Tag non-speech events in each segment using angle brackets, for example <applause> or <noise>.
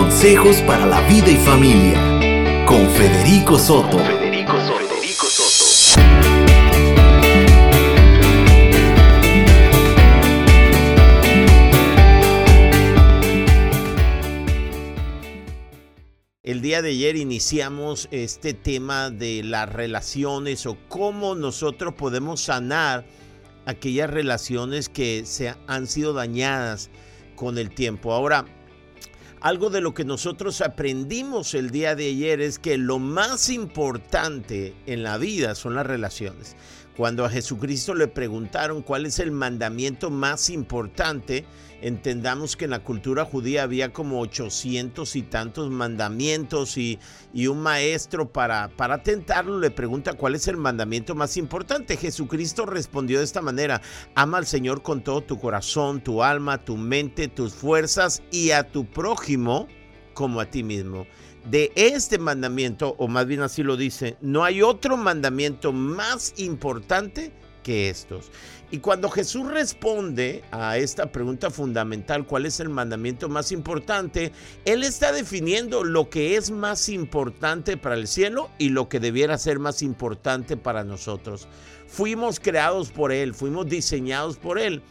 Consejos para la vida y familia con Federico Soto. Federico Soto. El día de ayer iniciamos este tema de las relaciones o cómo nosotros podemos sanar aquellas relaciones que se han sido dañadas con el tiempo. Ahora, algo de lo que nosotros aprendimos el día de ayer es que lo más importante en la vida son las relaciones. Cuando a Jesucristo le preguntaron cuál es el mandamiento más importante, entendamos que en la cultura judía había como 800 y tantos mandamientos y, y, un maestro para, para tentarlo le pregunta cuál es el mandamiento más importante. Jesucristo respondió de esta manera, ama al Señor con todo tu corazón, tu alma, tu mente, tus fuerzas y a tu prójimo como a ti mismo. De este mandamiento, o más bien así lo dice, no hay otro mandamiento más importante que estos. Y cuando Jesús responde a esta pregunta fundamental, ¿cuál es el mandamiento más importante? Él está definiendo lo que es más importante para el cielo y lo que debiera ser más importante para nosotros. Fuimos creados por Él, fuimos diseñados por Él.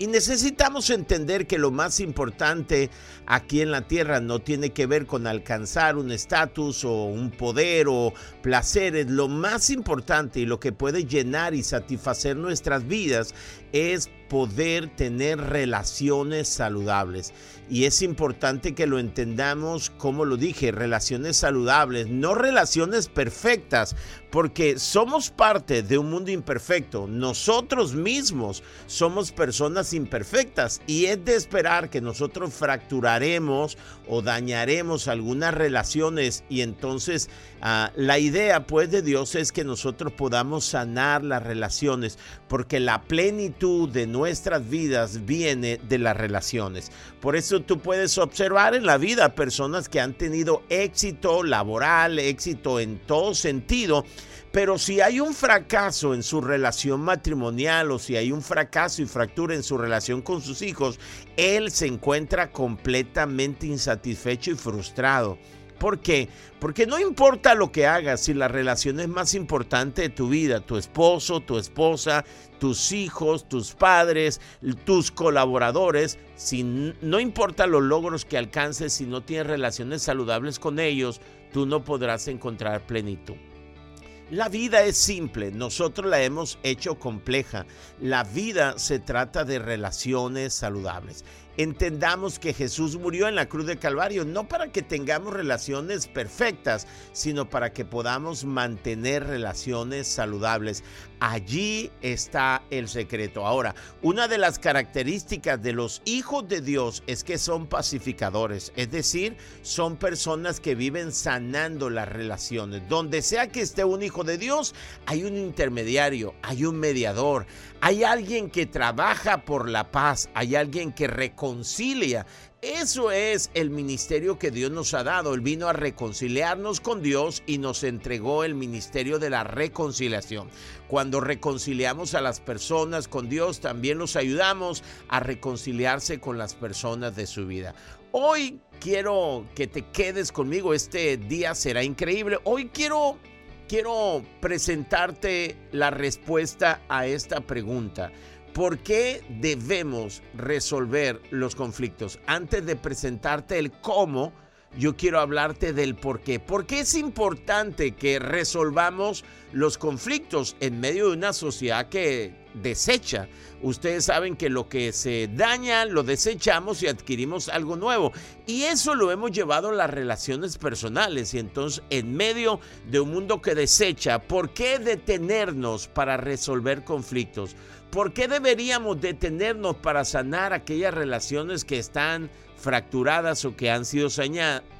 Y necesitamos entender que lo más importante aquí en la tierra no tiene que ver con alcanzar un estatus o un poder o placeres. Lo más importante y lo que puede llenar y satisfacer nuestras vidas es poder tener relaciones saludables. Y es importante que lo entendamos, como lo dije, relaciones saludables, no relaciones perfectas, porque somos parte de un mundo imperfecto. Nosotros mismos somos personas imperfectas y es de esperar que nosotros fracturaremos o dañaremos algunas relaciones y entonces uh, la idea pues de Dios es que nosotros podamos sanar las relaciones, porque la plenitud de nuestras vidas viene de las relaciones. Por eso tú puedes observar en la vida personas que han tenido éxito laboral, éxito en todo sentido, pero si hay un fracaso en su relación matrimonial o si hay un fracaso y fractura en su relación con sus hijos, él se encuentra completamente insatisfecho y frustrado. ¿Por qué? Porque no importa lo que hagas, si la relación es más importante de tu vida, tu esposo, tu esposa, tus hijos, tus padres, tus colaboradores, si no importa los logros que alcances, si no tienes relaciones saludables con ellos, tú no podrás encontrar plenitud. La vida es simple, nosotros la hemos hecho compleja. La vida se trata de relaciones saludables entendamos que Jesús murió en la cruz de Calvario, no para que tengamos relaciones perfectas, sino para que podamos mantener relaciones saludables. Allí está el secreto. Ahora, una de las características de los hijos de Dios es que son pacificadores, es decir, son personas que viven sanando las relaciones. Donde sea que esté un hijo de Dios, hay un intermediario, hay un mediador, hay alguien que trabaja por la paz, hay alguien que reconcilia. Eso es el ministerio que Dios nos ha dado. Él vino a reconciliarnos con Dios y nos entregó el ministerio de la reconciliación. Cuando reconciliamos a las personas con Dios, también los ayudamos a reconciliarse con las personas de su vida. Hoy quiero que te quedes conmigo. Este día será increíble. Hoy quiero quiero presentarte la respuesta a esta pregunta. ¿Por qué debemos resolver los conflictos? Antes de presentarte el cómo, yo quiero hablarte del por qué. ¿Por qué es importante que resolvamos los conflictos en medio de una sociedad que desecha? Ustedes saben que lo que se daña lo desechamos y adquirimos algo nuevo. Y eso lo hemos llevado a las relaciones personales. Y entonces, en medio de un mundo que desecha, ¿por qué detenernos para resolver conflictos? ¿Por qué deberíamos detenernos para sanar aquellas relaciones que están fracturadas o que han sido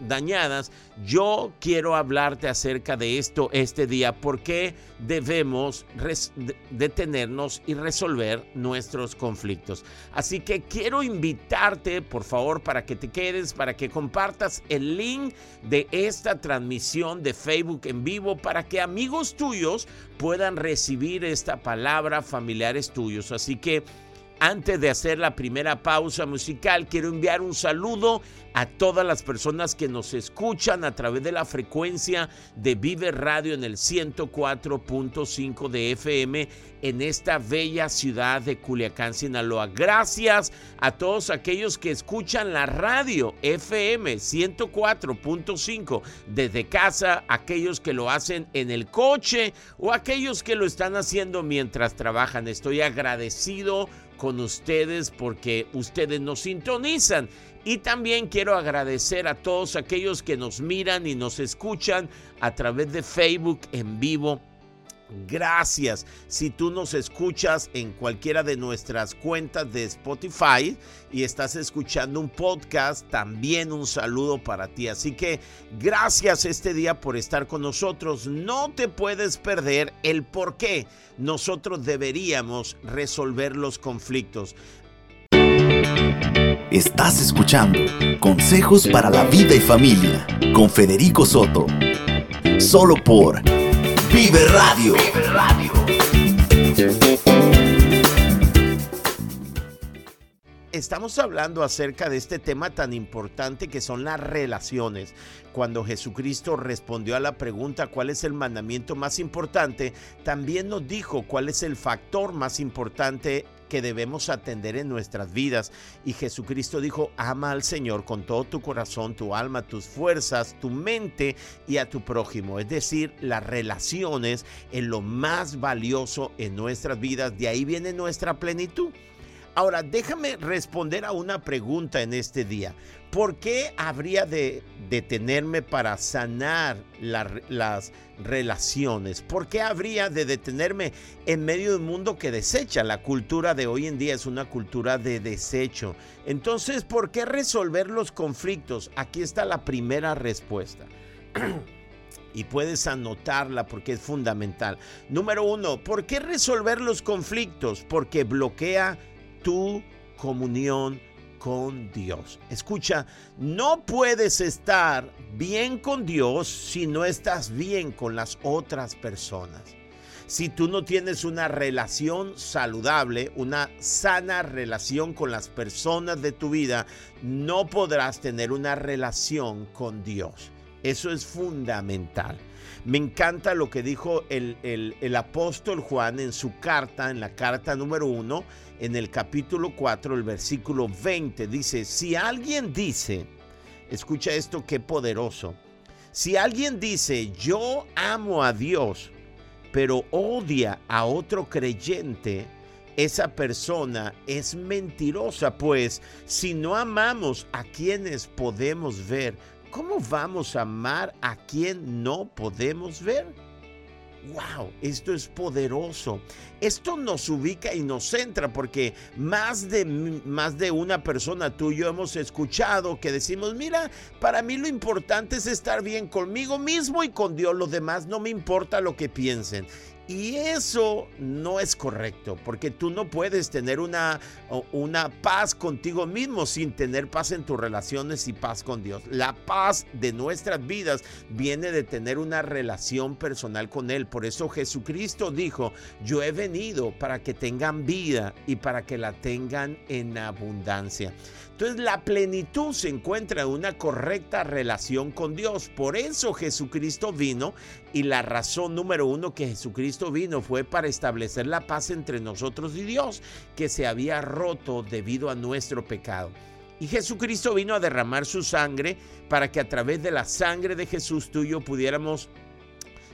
dañadas, yo quiero hablarte acerca de esto este día, por qué debemos detenernos y resolver nuestros conflictos. Así que quiero invitarte, por favor, para que te quedes, para que compartas el link de esta transmisión de Facebook en vivo, para que amigos tuyos puedan recibir esta palabra, familiares tuyos. Así que Antes de hacer la primera pausa musical, quiero enviar un saludo a todas las personas que nos escuchan a través de la frecuencia de Vive Radio en el 104.5 de FM en esta bella ciudad de Culiacán, Sinaloa. Gracias a todos aquellos que escuchan la radio FM 104.5 desde casa, aquellos que lo hacen en el coche o aquellos que lo están haciendo mientras trabajan. Estoy agradecido con ustedes porque ustedes nos sintonizan. Y también quiero agradecer a todos aquellos que nos miran y nos escuchan a través de Facebook en vivo Gracias. Si tú nos escuchas en cualquiera de nuestras cuentas de Spotify y estás escuchando un podcast, también un saludo para ti. Así que gracias este día por estar con nosotros. No te puedes perder el por qué nosotros deberíamos resolver los conflictos. Estás escuchando Consejos para la Vida y Familia con Federico Soto. Solo por Vive Radio. Estamos hablando acerca de este tema tan importante que son las relaciones. Cuando Jesucristo respondió a la pregunta cuál es el mandamiento más importante, también nos dijo cuál es el factor más importante que debemos atender en nuestras vidas. Y Jesucristo dijo, ama al Señor con todo tu corazón, tu alma, tus fuerzas, tu mente y a tu prójimo. Es decir, las relaciones en lo más valioso en nuestras vidas. De ahí viene nuestra plenitud. Ahora, déjame responder a una pregunta en este día. ¿Por qué habría de detenerme para sanar las relaciones? ¿Por qué habría de detenerme en medio de un mundo que desecha? La cultura de hoy en día es una cultura de desecho. Entonces, ¿por qué resolver los conflictos? Aquí está la primera respuesta. <clears throat> y puedes anotarla porque es fundamental. Número uno, ¿por qué resolver los conflictos? Porque bloquea tu comunión con Dios. Escucha, no puedes estar bien con Dios si no estás bien con las otras personas. Si tú no tienes una relación saludable, una sana relación con las personas de tu vida, no podrás tener una relación con Dios. Eso es fundamental. Me encanta lo que dijo el, el, apóstol Juan en su carta, en la carta número uno, en el capítulo 4, el versículo 20. Dice, si alguien dice, escucha esto qué poderoso, si alguien dice, yo amo a Dios, pero odia a otro creyente, esa persona es mentirosa, pues si no amamos a quienes podemos ver, ¿cómo vamos a amar a quien no podemos ver? wow, esto es poderoso. Esto nos ubica y nos centra porque más de, más de una persona tú y yo hemos escuchado que decimos, mira, para mí lo importante es estar bien conmigo mismo y con Dios. Los demás no me importa lo que piensen. Y eso no es correcto, porque tú no puedes tener una, una paz contigo mismo sin tener paz en tus relaciones y paz con Dios. La paz de nuestras vidas viene de tener una relación personal con Él. Por eso Jesucristo dijo, yo he venido para que tengan vida y para que la tengan en abundancia. Entonces la plenitud se encuentra en una correcta relación con Dios. Por eso Jesucristo vino y la razón número uno que Jesucristo vino fue para establecer la paz entre nosotros y Dios, que se había roto debido a nuestro pecado. Y Jesucristo vino a derramar su sangre para que a través de la sangre de Jesús tuyo pudiéramos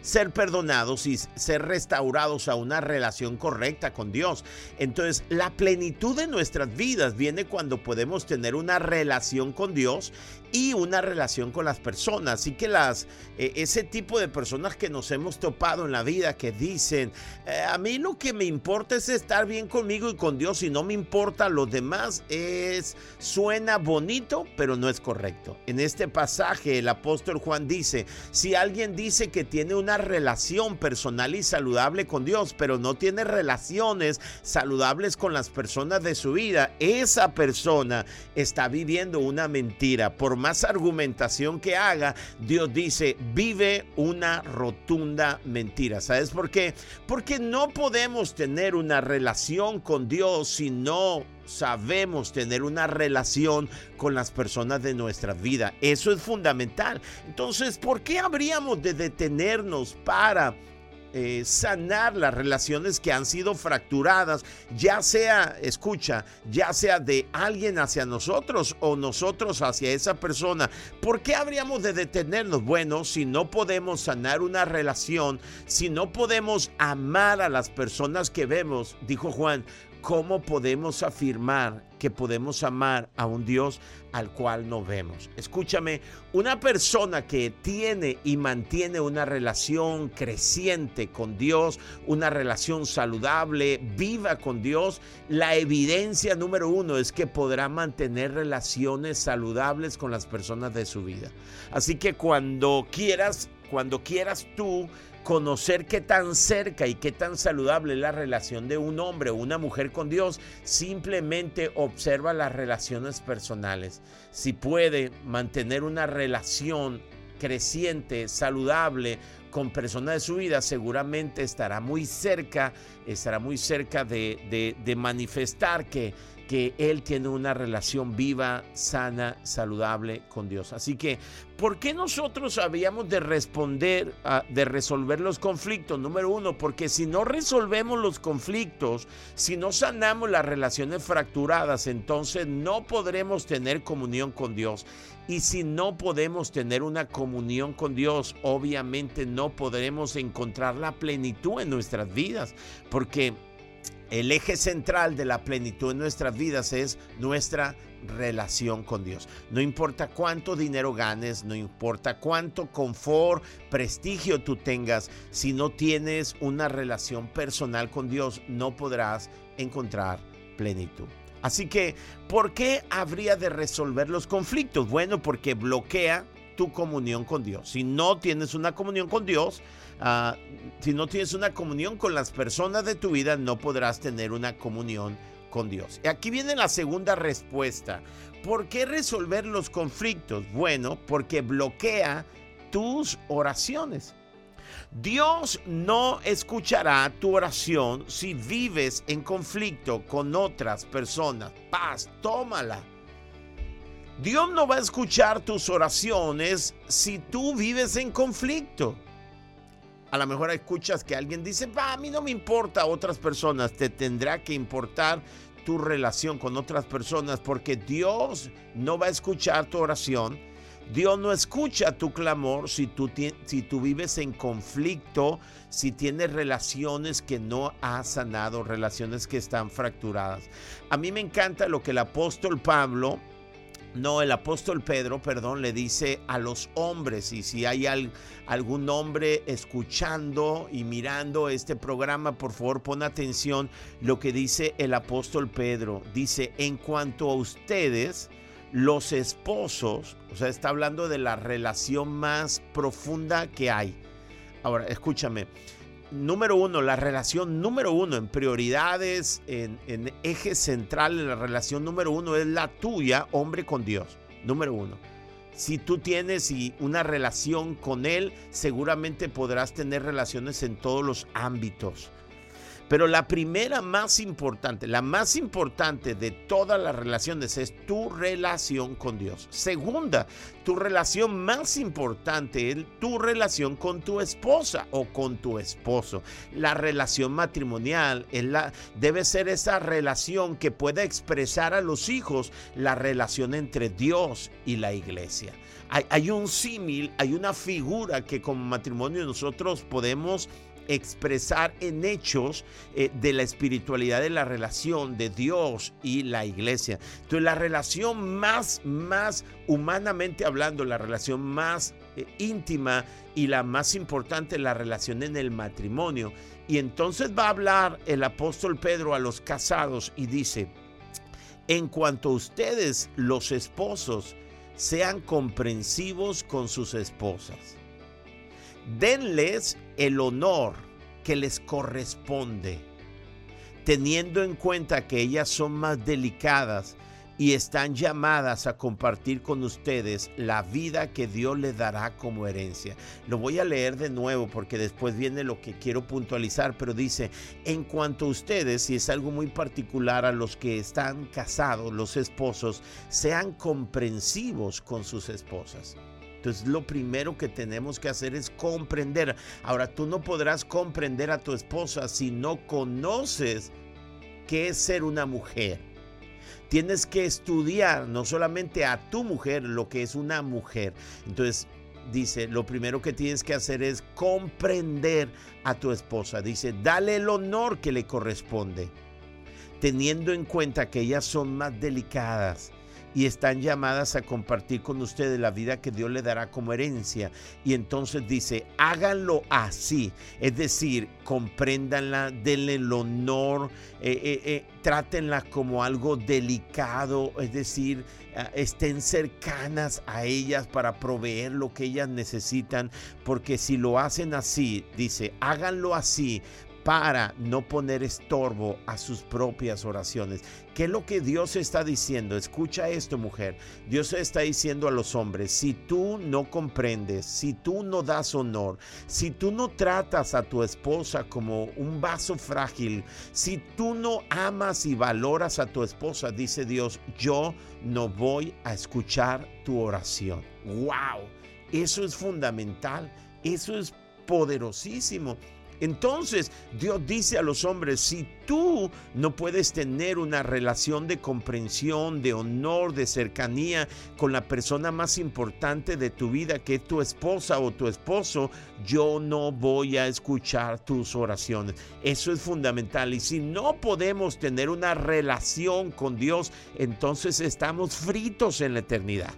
ser perdonados y ser restaurados a una relación correcta con Dios. Entonces, la plenitud de nuestras vidas viene cuando podemos tener una relación con Dios y una relación con las personas. Así que las, eh, ese tipo de personas que nos hemos topado en la vida que dicen, eh, a mí lo que me importa es estar bien conmigo y con Dios y no me importa lo demás, es, suena bonito, pero no es correcto. En este pasaje el apóstol Juan dice, si alguien dice que tiene una una relación personal y saludable con Dios, pero no tiene relaciones saludables con las personas de su vida, esa persona está viviendo una mentira. Por más argumentación que haga, Dios dice, vive una rotunda mentira. ¿Sabes por qué? Porque no podemos tener una relación con Dios si no sabemos tener una relación con las personas de nuestra vida. Eso es fundamental. Entonces, ¿por qué habríamos de detenernos para eh, sanar las relaciones que han sido fracturadas, ya sea, escucha, ya sea de alguien hacia nosotros o nosotros hacia esa persona. ¿Por qué habríamos de detenernos? Bueno, si no podemos sanar una relación, si no podemos amar a las personas que vemos, dijo Juan, ¿cómo podemos afirmar que podemos amar a un Dios al cual no vemos? Escúchame, una persona que tiene y mantiene una relación creciente con Dios, una relación saludable, viva con Dios, la evidencia número uno es que podrá mantener relaciones saludables con las personas de su vida. Así que cuando quieras, cuando quieras tú conocer qué tan cerca y qué tan saludable es la relación de un hombre o una mujer con Dios, simplemente observa las relaciones personales. Si puede mantener una relación creciente, saludable con personas de su vida, seguramente estará muy cerca, estará muy cerca de, de manifestar que que él tiene una relación viva, sana, saludable con Dios. Así que, ¿por qué nosotros habíamos de responder, de resolver los conflictos? Número uno, porque si no resolvemos los conflictos, si no sanamos las relaciones fracturadas, entonces no podremos tener comunión con Dios. Y si no podemos tener una comunión con Dios, obviamente no podremos encontrar la plenitud en nuestras vidas, porque el eje central de la plenitud en nuestras vidas es nuestra relación con Dios. No importa cuánto dinero ganes, no importa cuánto confort, prestigio tú tengas, si no tienes una relación personal con Dios, no podrás encontrar plenitud. Así que, ¿por qué habría de resolver los conflictos? Bueno, porque bloquea tu comunión con Dios. Si no tienes una comunión con Dios, Ah, si no tienes una comunión con las personas de tu vida, no podrás tener una comunión con Dios. Y aquí viene la segunda respuesta. ¿Por qué resolver los conflictos? Bueno, porque bloquea tus oraciones. Dios no escuchará tu oración si vives en conflicto con otras personas. Paz, tómala. Dios no va a escuchar tus oraciones si tú vives en conflicto a lo mejor escuchas que alguien dice, a mí no me importa a otras personas, te tendrá que importar tu relación con otras personas porque Dios no va a escuchar tu oración. Dios no escucha tu clamor si tú, si tú vives en conflicto, si tienes relaciones que no has sanado, relaciones que están fracturadas. A mí me encanta lo que el apóstol Pablo no, el apóstol Pedro, perdón, le dice a los hombres, y si hay algún hombre escuchando y mirando este programa, por favor pon atención lo que dice el apóstol Pedro. Dice, en cuanto a ustedes, los esposos, o sea, está hablando de la relación más profunda que hay. Ahora, escúchame, número uno, la relación número uno en prioridades, en, eje central en la relación número uno es la tuya, hombre con Dios. Número uno. Si tú tienes una relación con Él, seguramente podrás tener relaciones en todos los ámbitos. Pero la primera más importante, la más importante de todas las relaciones es tu relación con Dios. Segunda, tu relación más importante es tu relación con tu esposa o con tu esposo. La relación matrimonial es la, debe ser esa relación que pueda expresar a los hijos la relación entre Dios y la iglesia. Hay, hay un símil, hay una figura que como matrimonio nosotros podemos expresar en hechos eh, de la espiritualidad de la relación de Dios y la iglesia. Entonces la relación más, más humanamente hablando, la relación más eh, íntima y la más importante, la relación en el matrimonio. Y entonces va a hablar el apóstol Pedro a los casados y dice, en cuanto a ustedes los esposos, sean comprensivos con sus esposas. Denles el honor que les corresponde, teniendo en cuenta que ellas son más delicadas y están llamadas a compartir con ustedes la vida que Dios les dará como herencia. Lo voy a leer de nuevo porque después viene lo que quiero puntualizar, pero dice, en cuanto a ustedes, y es algo muy particular a los que están casados, los esposos, sean comprensivos con sus esposas. Entonces lo primero que tenemos que hacer es comprender. Ahora tú no podrás comprender a tu esposa si no conoces qué es ser una mujer. Tienes que estudiar no solamente a tu mujer, lo que es una mujer. Entonces dice, lo primero que tienes que hacer es comprender a tu esposa. Dice, dale el honor que le corresponde, teniendo en cuenta que ellas son más delicadas y están llamadas a compartir con ustedes la vida que Dios le dará como herencia. Y entonces dice, háganlo así, es decir, compréndanla, denle el honor, eh, eh, eh, trátenla como algo delicado, es decir, ah, estén cercanas a ellas para proveer lo que ellas necesitan, porque si lo hacen así, dice, háganlo así, para no poner estorbo a sus propias oraciones. ¿Qué es lo que Dios está diciendo? Escucha esto, mujer. Dios está diciendo a los hombres, si tú no comprendes, si tú no das honor, si tú no tratas a tu esposa como un vaso frágil, si tú no amas y valoras a tu esposa, dice Dios, yo no voy a escuchar tu oración. ¡Wow! Eso es fundamental. Eso es poderosísimo. Entonces Dios dice a los hombres, si tú no puedes tener una relación de comprensión, de honor, de cercanía con la persona más importante de tu vida, que es tu esposa o tu esposo, yo no voy a escuchar tus oraciones. Eso es fundamental. Y si no podemos tener una relación con Dios, entonces estamos fritos en la eternidad.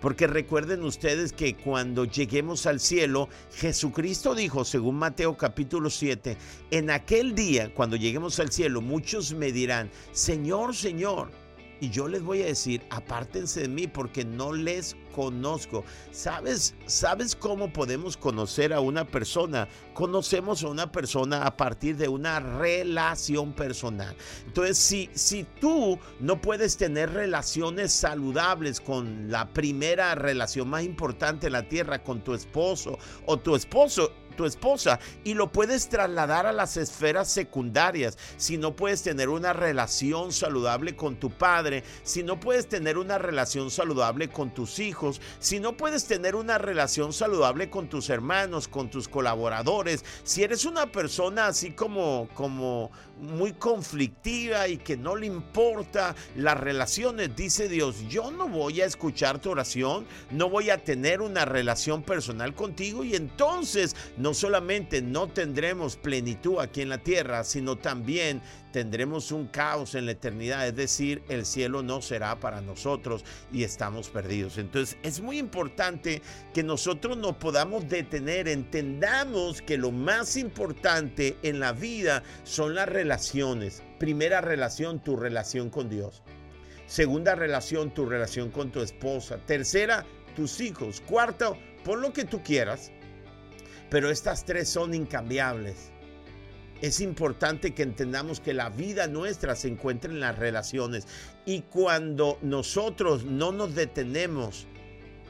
Porque recuerden ustedes que cuando lleguemos al cielo, Jesucristo dijo, según Mateo capítulo 7, en aquel día, cuando lleguemos al cielo, muchos me dirán, Señor, Señor, y yo les voy a decir, apártense de mí porque no les conozco. ¿Sabes, ¿Sabes cómo podemos conocer a una persona? Conocemos a una persona a partir de una relación personal. Entonces, si, si tú no puedes tener relaciones saludables con la primera relación más importante en la tierra, con tu esposo o tu esposo, tu esposa y lo puedes trasladar a las esferas secundarias. Si no puedes tener una relación saludable con tu padre, si no puedes tener una relación saludable con tus hijos, si no puedes tener una relación saludable con tus hermanos, con tus colaboradores, si eres una persona así como como muy conflictiva y que no le importa las relaciones, dice Dios, yo no voy a escuchar tu oración, no voy a tener una relación personal contigo y entonces no solamente no tendremos plenitud aquí en la tierra, sino también tendremos un caos en la eternidad, es decir, el cielo no será para nosotros y estamos perdidos. Entonces es muy importante que nosotros nos podamos detener, entendamos que lo más importante en la vida son las relaciones. Primera relación, tu relación con Dios. Segunda relación, tu relación con tu esposa. Tercera, tus hijos. Cuarto, por lo que tú quieras. Pero estas tres son incambiables. Es importante que entendamos que la vida nuestra se encuentra en las relaciones y cuando nosotros no nos detenemos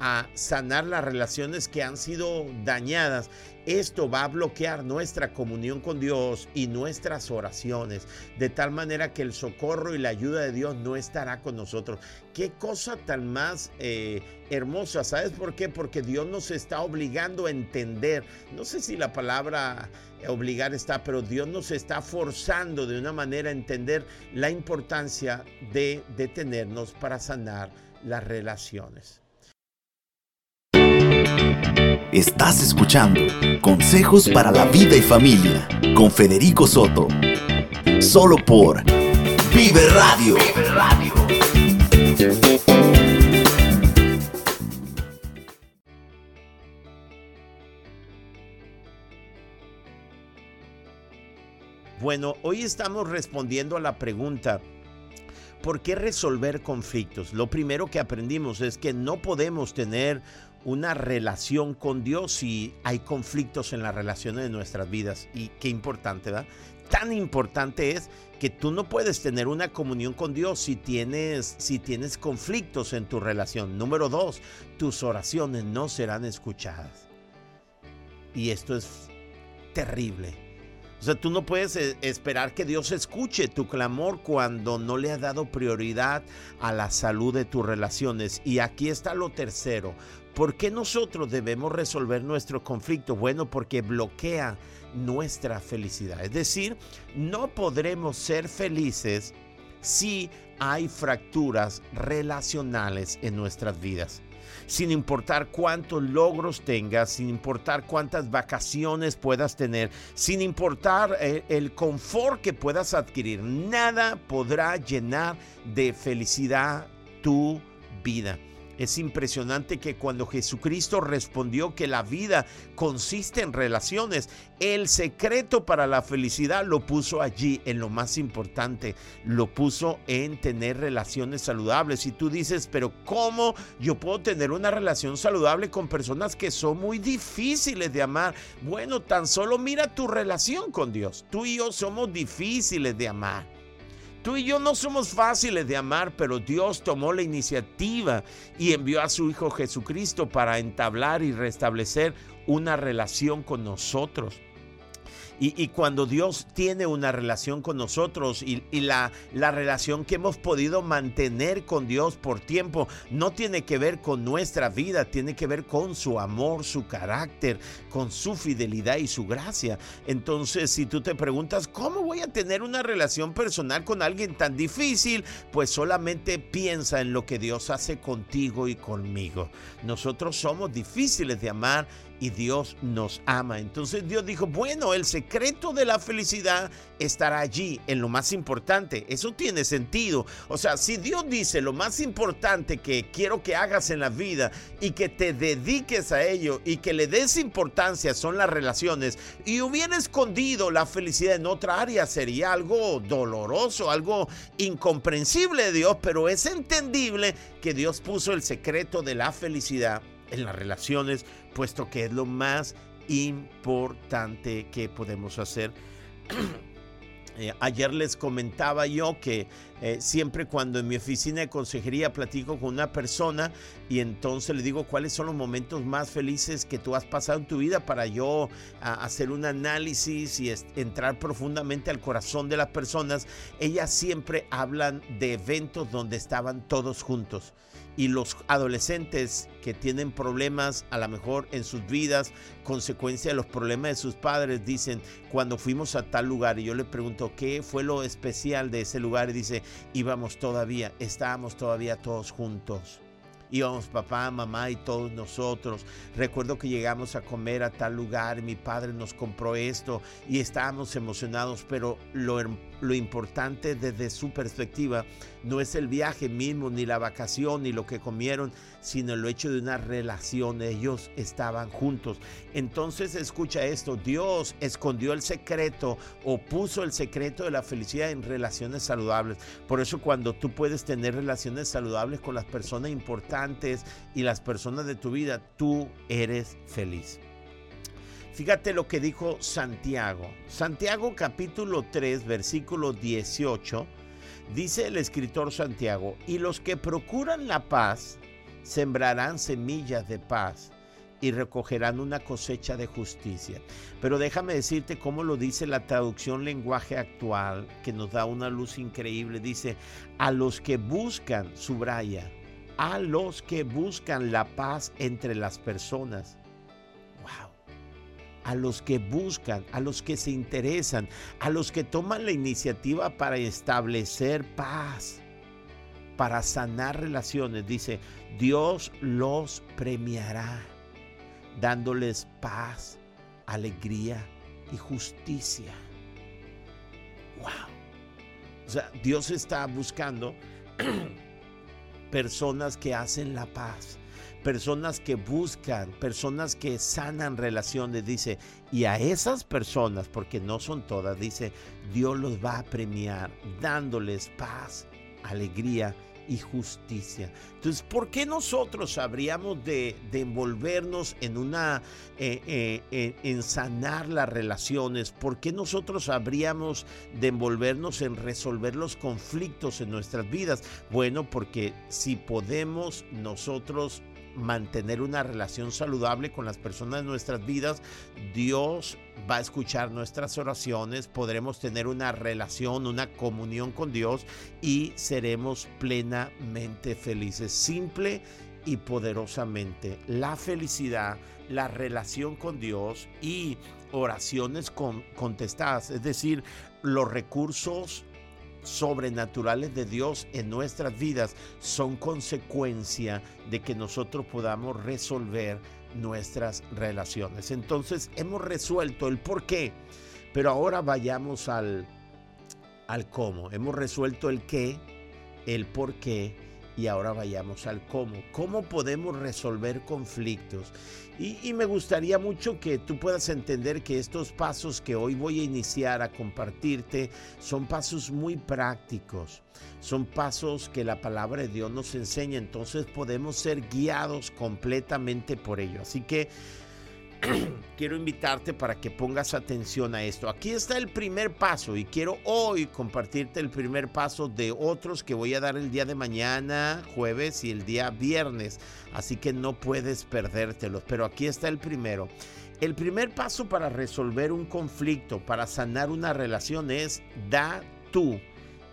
a sanar las relaciones que han sido dañadas, esto va a bloquear nuestra comunión con Dios y nuestras oraciones, de tal manera que el socorro y la ayuda de Dios no estará con nosotros. Qué cosa tan más eh, hermosa, ¿sabes por qué? Porque Dios nos está obligando a entender, no sé si la palabra obligar está, pero Dios nos está forzando de una manera a entender la importancia de detenernos para sanar las relaciones. Estás escuchando Consejos para la Vida y Familia con Federico Soto. Solo por Vive Radio. Radio. Bueno, hoy estamos respondiendo a la pregunta, ¿por qué resolver conflictos? Lo primero que aprendimos es que no podemos tener una relación con Dios y hay conflictos en las relaciones de nuestras vidas. Y qué importante, ¿verdad? Tan importante es que tú no puedes tener una comunión con Dios si tienes, si tienes conflictos en tu relación. Número dos, tus oraciones no serán escuchadas. Y esto es terrible. O sea, tú no puedes eh, esperar que Dios escuche tu clamor cuando no le ha dado prioridad a la salud de tus relaciones. Y aquí está lo tercero. ¿Por qué nosotros debemos resolver nuestro conflicto? Bueno, porque bloquea nuestra felicidad. Es decir, no podremos ser felices si hay fracturas relacionales en nuestras vidas sin importar cuántos logros tengas, sin importar cuántas vacaciones puedas tener, sin importar eh, el, confort que puedas adquirir. Nada podrá llenar de felicidad tu vida. Es impresionante que cuando Jesucristo respondió que la vida consiste en relaciones, el secreto para la felicidad lo puso allí, en lo más importante, lo puso en tener relaciones saludables. Y tú dices, pero ¿cómo yo puedo tener una relación saludable con personas que son muy difíciles de amar? Bueno, tan solo mira tu relación con Dios. Tú y yo somos difíciles de amar. Tú y yo no somos fáciles de amar, pero Dios tomó la iniciativa y envió a su Hijo Jesucristo para entablar y restablecer una relación con nosotros. Y, cuando Dios tiene una relación con nosotros y, la, la, relación que hemos podido mantener con Dios por tiempo no tiene que ver con nuestra vida, tiene que ver con su amor, su carácter, con su fidelidad y su gracia. Entonces, si tú te preguntas, ¿cómo voy a tener una relación personal con alguien tan difícil? Pues solamente piensa en lo que Dios hace contigo y conmigo. Nosotros somos difíciles de amar y Dios nos ama. Entonces Dios dijo, bueno, el secreto de la felicidad estará allí, en lo más importante. Eso tiene sentido. O sea, si Dios dice lo más importante que quiero que hagas en la vida y que te dediques a ello y que le des importancia son las relaciones y hubiera escondido la felicidad en otra área, sería algo doloroso, algo incomprensible de Dios, pero es entendible que Dios puso el secreto de la felicidad en las relaciones, puesto que es lo más importante que podemos hacer. <clears throat> Eh, ayer les comentaba yo que eh, siempre cuando en mi oficina de consejería platico con una persona y entonces le digo cuáles son los momentos más felices que tú has pasado en tu vida para yo hacer un análisis y entrar profundamente al corazón de las personas, ellas siempre hablan de eventos donde estaban todos juntos. Y los adolescentes que tienen problemas a lo mejor en sus vidas, consecuencia de los problemas de sus padres, dicen, cuando fuimos a tal lugar y yo le pregunto, ¿qué fue lo especial de ese lugar? Y dice, íbamos todavía, estábamos todavía todos juntos. Íbamos papá, mamá y todos nosotros. Recuerdo que llegamos a comer a tal lugar, mi padre nos compró esto y estábamos emocionados, pero lo, lo importante desde su perspectiva no es el viaje mismo, ni la vacación, ni lo que comieron, sino el hecho de una relación. Ellos estaban juntos. Entonces escucha esto, Dios escondió el secreto o puso el secreto de la felicidad en relaciones saludables. Por eso cuando tú puedes tener relaciones saludables con las personas importantes y las personas de tu vida, tú eres feliz. Fíjate lo que dijo Santiago. Santiago capítulo 3, versículo 18 Dice el escritor Santiago, y los que procuran la paz sembrarán semillas de paz y recogerán una cosecha de justicia. Pero déjame decirte cómo lo dice la traducción lenguaje actual, que nos da una luz increíble. Dice, a los que buscan, subraya, a los que buscan la paz entre las personas a los que buscan, a los que se interesan, a los que toman la iniciativa para establecer paz, para sanar relaciones. Dice, Dios los premiará, dándoles paz, alegría y justicia. Wow. O sea, Dios está buscando <clears throat> personas que hacen la paz personas que buscan, personas que sanan relaciones, dice, y a esas personas, porque no son todas, dice, Dios los va a premiar dándoles paz, alegría y justicia. Entonces, ¿por qué nosotros habríamos de, envolvernos en una, eh, eh, en sanar las relaciones? ¿Por qué nosotros habríamos de envolvernos en resolver los conflictos en nuestras vidas? Bueno, porque si podemos nosotros mantener una relación saludable con las personas de nuestras vidas, Dios va a escuchar nuestras oraciones, podremos tener una relación, una comunión con Dios y seremos plenamente felices. Simple y poderosamente. La felicidad, la relación con Dios y oraciones contestadas, es decir, los recursos sobrenaturales de Dios en nuestras vidas son consecuencia de que nosotros podamos resolver nuestras relaciones. Entonces hemos resuelto el por qué, pero ahora vayamos al, al cómo. Hemos resuelto el qué, el por qué y ahora vayamos al cómo. ¿Cómo podemos resolver conflictos? Y, me gustaría mucho que tú puedas entender que estos pasos que hoy voy a iniciar a compartirte son pasos muy prácticos. Son pasos que la palabra de Dios nos enseña. Entonces podemos ser guiados completamente por ello. Así que <clears throat> quiero invitarte para que pongas atención a esto. Aquí está el primer paso y quiero hoy compartirte el primer paso de otros que voy a dar el día de mañana, jueves y el día viernes. Así que no puedes perdértelos. Pero aquí está el primero. El primer paso para resolver un conflicto, para sanar una relación es da tú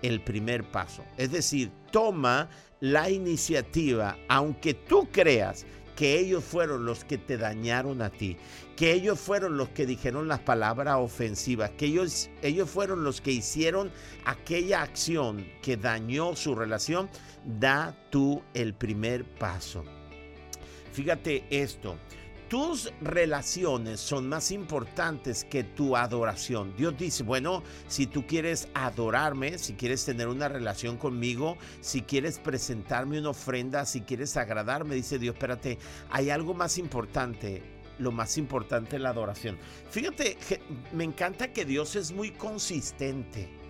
el primer paso. Es decir, toma la iniciativa, aunque tú creas que ellos fueron los que te dañaron a ti, que ellos fueron los que dijeron las palabras ofensivas, que ellos, ellos fueron los que hicieron aquella acción que dañó su relación, da tú el primer paso. Fíjate esto, tus relaciones son más importantes que tu adoración. Dios dice, bueno, si tú quieres adorarme, si quieres tener una relación conmigo, si quieres presentarme una ofrenda, si quieres agradarme, dice Dios, espérate, hay algo más importante. Lo más importante es la adoración. Fíjate, me encanta que Dios es muy consistente.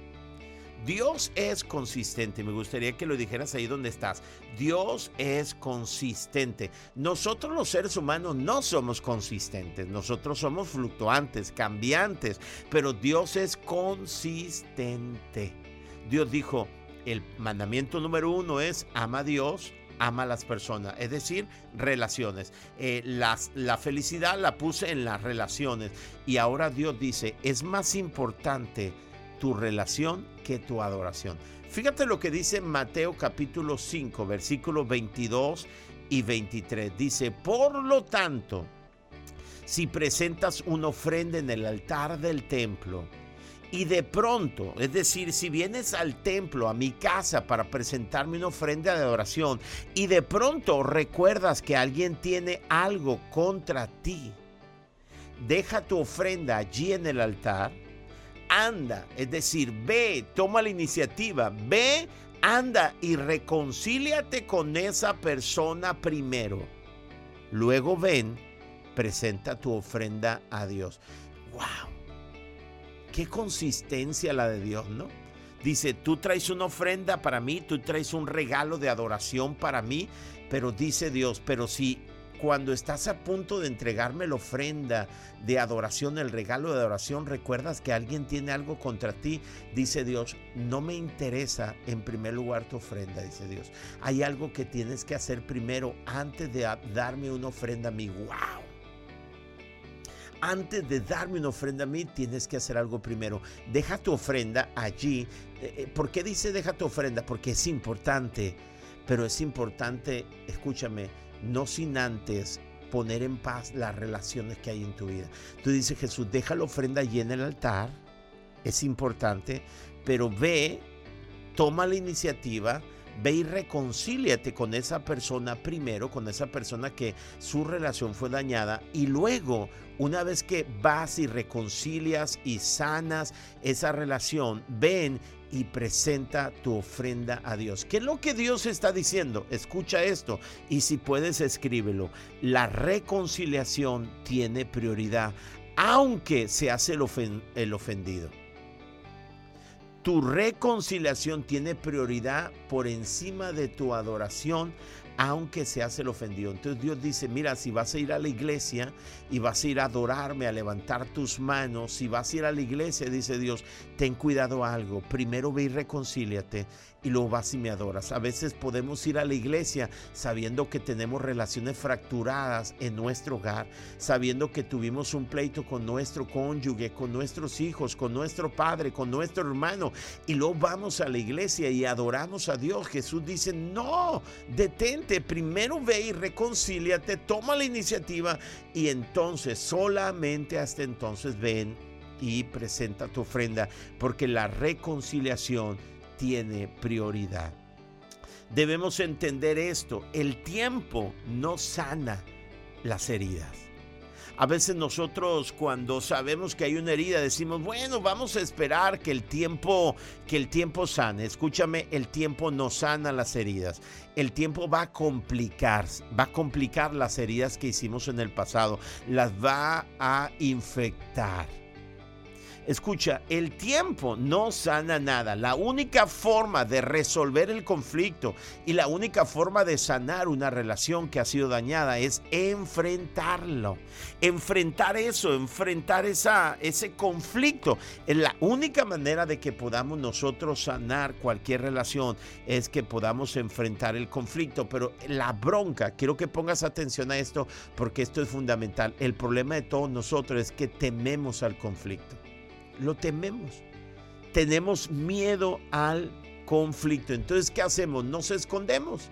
Dios es consistente. Me gustaría que lo dijeras ahí donde estás. Dios es consistente. Nosotros los seres humanos no somos consistentes. Nosotros somos fluctuantes, cambiantes. Pero Dios es consistente. Dios dijo, el mandamiento número uno es ama a Dios, ama a las personas, es decir, relaciones. Eh, la felicidad la puse en las relaciones y ahora Dios dice, es más importante tu relación que tu adoración. Fíjate lo que dice Mateo capítulo 5, versículos 22 y 23. Dice, por lo tanto, si presentas una ofrenda en el altar del templo, y de pronto, es decir, si vienes al templo, a mi casa, para presentarme una ofrenda de adoración, y de pronto recuerdas que alguien tiene algo contra ti, deja tu ofrenda allí en el altar anda, es decir, ve, toma la iniciativa, ve, anda y reconcíliate con esa persona primero. Luego ven, presenta tu ofrenda a Dios. ¡Wow! Qué consistencia la de Dios, ¿no? Dice, tú traes una ofrenda para mí, tú traes un regalo de adoración para mí, pero dice Dios, pero si cuando estás a punto de entregarme la ofrenda de adoración, el regalo de adoración, recuerdas que alguien tiene algo contra ti, dice Dios, no me interesa en primer lugar tu ofrenda, dice Dios. Hay algo que tienes que hacer primero antes de darme una ofrenda a mí. ¡Wow! Antes de darme una ofrenda a mí, tienes que hacer algo primero. Deja tu ofrenda allí. Eh, eh, ¿Por qué dice deja tu ofrenda? Porque es importante. Pero es importante, escúchame, no sin antes poner en paz las relaciones que hay en tu vida. Tú dices, Jesús, deja la ofrenda allí en el altar, es importante, pero ve, toma la iniciativa, ve y reconcíliate con esa persona primero, con esa persona que su relación fue dañada y luego, una vez que vas y reconcilias y sanas esa relación, ven y presenta tu ofrenda a Dios. ¿Qué es lo que Dios está diciendo? Escucha esto y si puedes escríbelo. La reconciliación tiene prioridad, aunque se hace el, el ofendido. Tu reconciliación tiene prioridad por encima de tu adoración aunque seas el ofendido. Entonces Dios dice, mira, si vas a ir a la iglesia y vas a ir a adorarme, a levantar tus manos, si vas a ir a la iglesia, dice Dios, ten cuidado algo, primero ve y reconcíliate y luego vas y me adoras. A veces podemos ir a la iglesia sabiendo que tenemos relaciones fracturadas en nuestro hogar, sabiendo que tuvimos un pleito con nuestro cónyuge, con nuestros hijos, con nuestro padre, con nuestro hermano, y luego vamos a la iglesia y adoramos a Dios. Jesús dice, no, detente, primero ve y reconcíliate, toma la iniciativa y entonces, solamente hasta entonces ven y presenta tu ofrenda, porque la reconciliación tiene prioridad. Debemos entender esto, el tiempo no sana las heridas. A veces nosotros cuando sabemos que hay una herida decimos, bueno, vamos a esperar que el tiempo que el tiempo sane. Escúchame, el tiempo no sana las heridas. El tiempo va a complicar, va a complicar las heridas que hicimos en el pasado, las va a infectar. Escucha, el tiempo no sana nada. La única forma de resolver el conflicto y la única forma de sanar una relación que ha sido dañada es enfrentarlo. Enfrentar eso, enfrentar esa, ese conflicto. La única manera de que podamos nosotros sanar cualquier relación es que podamos enfrentar el conflicto. Pero la bronca, quiero que pongas atención a esto porque esto es fundamental. El problema de todos nosotros es que tememos al conflicto lo tememos. Tenemos miedo al conflicto. Entonces, ¿qué hacemos? Nos escondemos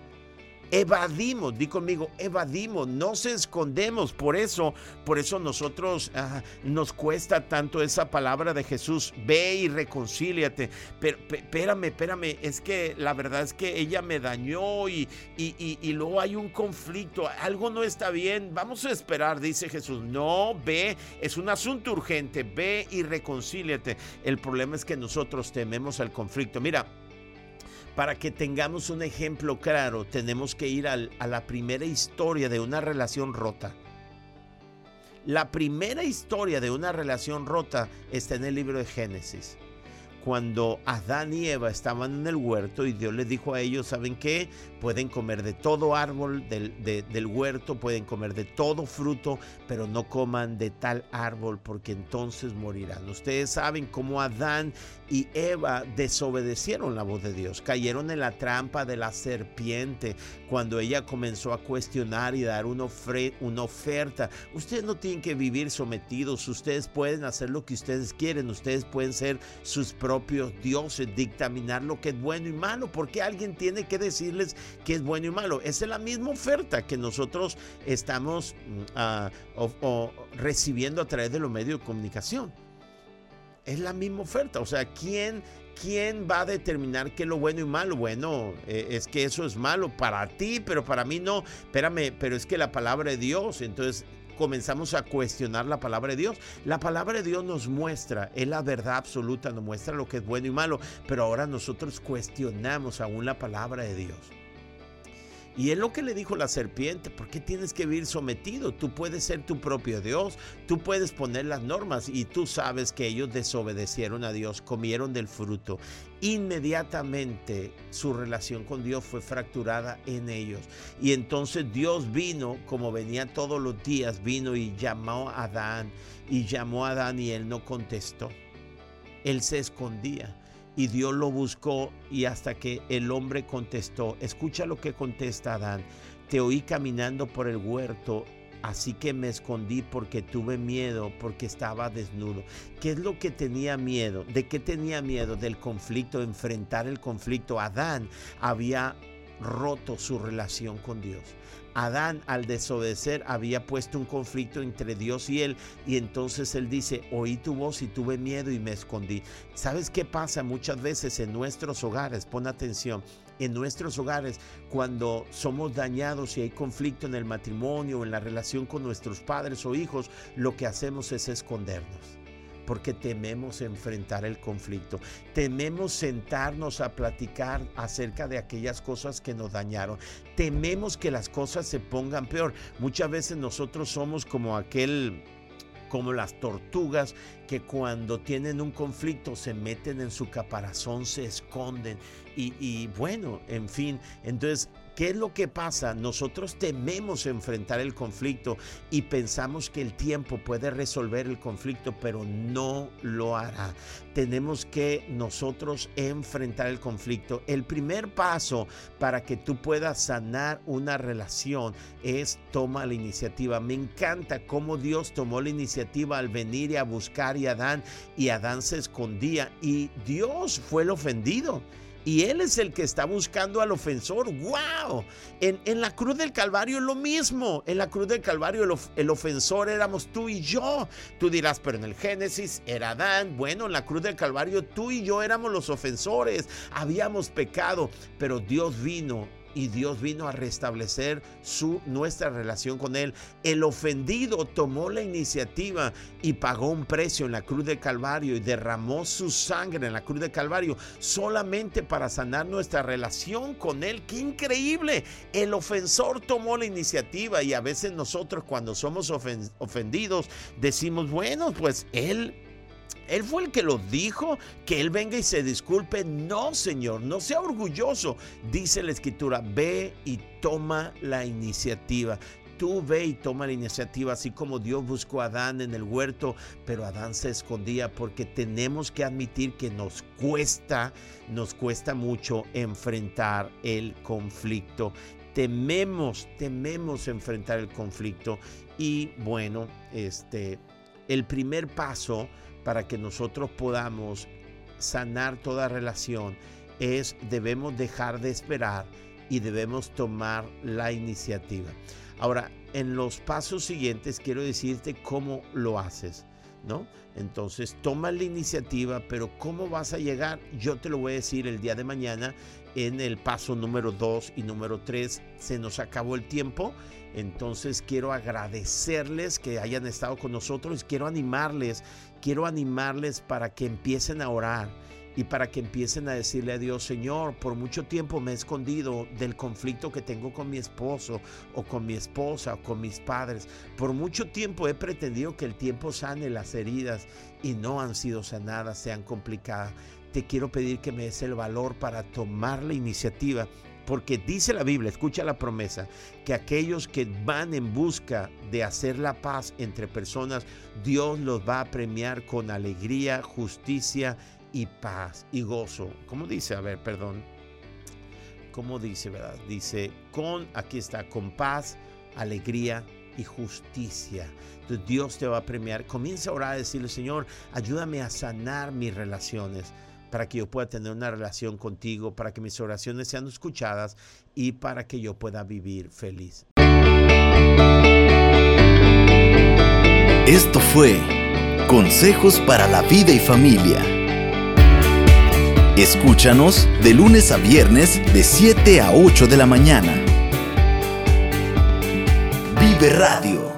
evadimos, di conmigo, evadimos, no se escondemos. Por eso, por eso nosotros ah, nos cuesta tanto esa palabra de Jesús, ve y reconcíliate. Pero espérame, espérame, es que la verdad es que ella me dañó y, y, y luego hay un conflicto, algo no está bien, vamos a esperar, dice Jesús. No, ve, es un asunto urgente, ve y reconcíliate. El problema es que nosotros tememos al conflicto. Mira, para que tengamos un ejemplo claro, tenemos que ir a la primera historia de una relación rota. La primera historia de una relación rota está en el libro de Génesis cuando Adán y Eva estaban en el huerto y Dios les dijo a ellos, ¿saben qué? Pueden comer de todo árbol del, del, huerto, pueden comer de todo fruto, pero no coman de tal árbol porque entonces morirán. Ustedes saben cómo Adán y Eva desobedecieron la voz de Dios, cayeron en la trampa de la serpiente cuando ella comenzó a cuestionar y dar una, una oferta. Ustedes no tienen que vivir sometidos, ustedes pueden hacer lo que ustedes quieren, ustedes pueden ser sus propios propios dioses dictaminar lo que es bueno y malo. porque alguien tiene que decirles que es bueno y malo? Esa es la misma oferta que nosotros estamos mm, ah, recibiendo a través de los medios de comunicación. Es la misma oferta. O sea, ¿quién, ¿quién va a determinar qué es lo bueno y malo? Bueno, eh, es que eso es malo para ti, pero para mí no. Espérame, pero es que la palabra de Dios, entonces comenzamos a cuestionar la palabra de Dios. La palabra de Dios nos muestra, es la verdad absoluta, nos muestra lo que es bueno y malo, pero ahora nosotros cuestionamos aún la palabra de Dios. Y es lo que le dijo la serpiente, ¿por qué tienes que vivir sometido? Tú puedes ser tu propio Dios, tú puedes poner las normas y tú sabes que ellos desobedecieron a Dios, comieron del fruto. Inmediatamente su relación con Dios fue fracturada en ellos. Y entonces Dios vino, como venía todos los días, vino y llamó a Adán y llamó a Adán y él no contestó. Él se escondía. Y Dios lo buscó y hasta que el hombre contestó, escucha lo que contesta Adán, te oí caminando por el huerto, así que me escondí porque tuve miedo, porque estaba desnudo. ¿Qué es lo que tenía miedo? ¿De qué tenía miedo? Del conflicto, enfrentar el conflicto. Adán había roto su relación con Dios. Adán al desobedecer había puesto un conflicto entre Dios y él y entonces él dice, oí tu voz y tuve miedo y me escondí. ¿Sabes qué pasa muchas veces en nuestros hogares? Pon atención. En nuestros hogares, cuando somos dañados y hay conflicto en el matrimonio o en la relación con nuestros padres o hijos, lo que hacemos es escondernos porque tememos enfrentar el conflicto. Tememos sentarnos a platicar acerca de aquellas cosas que nos dañaron. Tememos que las cosas se pongan peor. Muchas veces nosotros somos como aquel como las tortugas que cuando tienen un conflicto se meten en su caparazón, se esconden y, bueno, en fin, entonces ¿Qué es lo que pasa? Nosotros tememos enfrentar el conflicto y pensamos que el tiempo puede resolver el conflicto, pero no lo hará. Tenemos que nosotros enfrentar el conflicto. El primer paso para que tú puedas sanar una relación es toma la iniciativa. Me encanta cómo Dios tomó la iniciativa al venir y a buscar a Adán y Adán se escondía y Dios fue el ofendido y Él es el que está buscando al ofensor. ¡Wow! En, la cruz del Calvario lo mismo. En la cruz del Calvario el, el, ofensor éramos tú y yo. Tú dirás, pero en el Génesis era Adán. Bueno, en la cruz del Calvario tú y yo éramos los ofensores. Habíamos pecado, pero Dios vino y Dios vino a restablecer su, nuestra relación con Él. El ofendido tomó la iniciativa y pagó un precio en la cruz de Calvario y derramó su sangre en la cruz de Calvario solamente para sanar nuestra relación con Él. ¡Qué increíble! El ofensor tomó la iniciativa y a veces nosotros cuando somos ofendidos decimos, bueno, pues Él él fue el que lo dijo, que Él venga y se disculpe. No, Señor, no sea orgulloso. Dice la Escritura, ve y toma la iniciativa. Tú ve y toma la iniciativa, así como Dios buscó a Adán en el huerto, pero Adán se escondía porque tenemos que admitir que nos cuesta, nos cuesta mucho enfrentar el conflicto. Tememos, tememos enfrentar el conflicto y bueno, este el primer paso para que nosotros podamos sanar toda relación es debemos dejar de esperar y debemos tomar la iniciativa. Ahora, en los pasos siguientes quiero decirte cómo lo haces, ¿no? Entonces, toma la iniciativa, pero ¿cómo vas a llegar? Yo te lo voy a decir el día de mañana en el paso número 2 y número 3. Se nos acabó el tiempo entonces quiero agradecerles que hayan estado con nosotros, quiero animarles, quiero animarles para que empiecen a orar y para que empiecen a decirle a Dios, Señor, por mucho tiempo me he escondido del conflicto que tengo con mi esposo o con mi esposa o con mis padres. Por mucho tiempo he pretendido que el tiempo sane las heridas y no han sido sanadas, se han complicado. Te quiero pedir que me des el valor para tomar la iniciativa porque dice la Biblia, escucha la promesa, que aquellos que van en busca de hacer la paz entre personas, Dios los va a premiar con alegría, justicia y paz y gozo. ¿Cómo dice? A ver, perdón. ¿Cómo dice, verdad? Dice, con, aquí está, con paz, alegría y justicia. Dios te va a premiar. Comienza a orar, a decirle, Señor, ayúdame a sanar mis relaciones para que yo pueda tener una relación contigo, para que mis oraciones sean escuchadas y para que yo pueda vivir feliz. Esto fue Consejos para la vida y familia. Escúchanos de lunes a viernes de 7 a 8 de la mañana. Vive Radio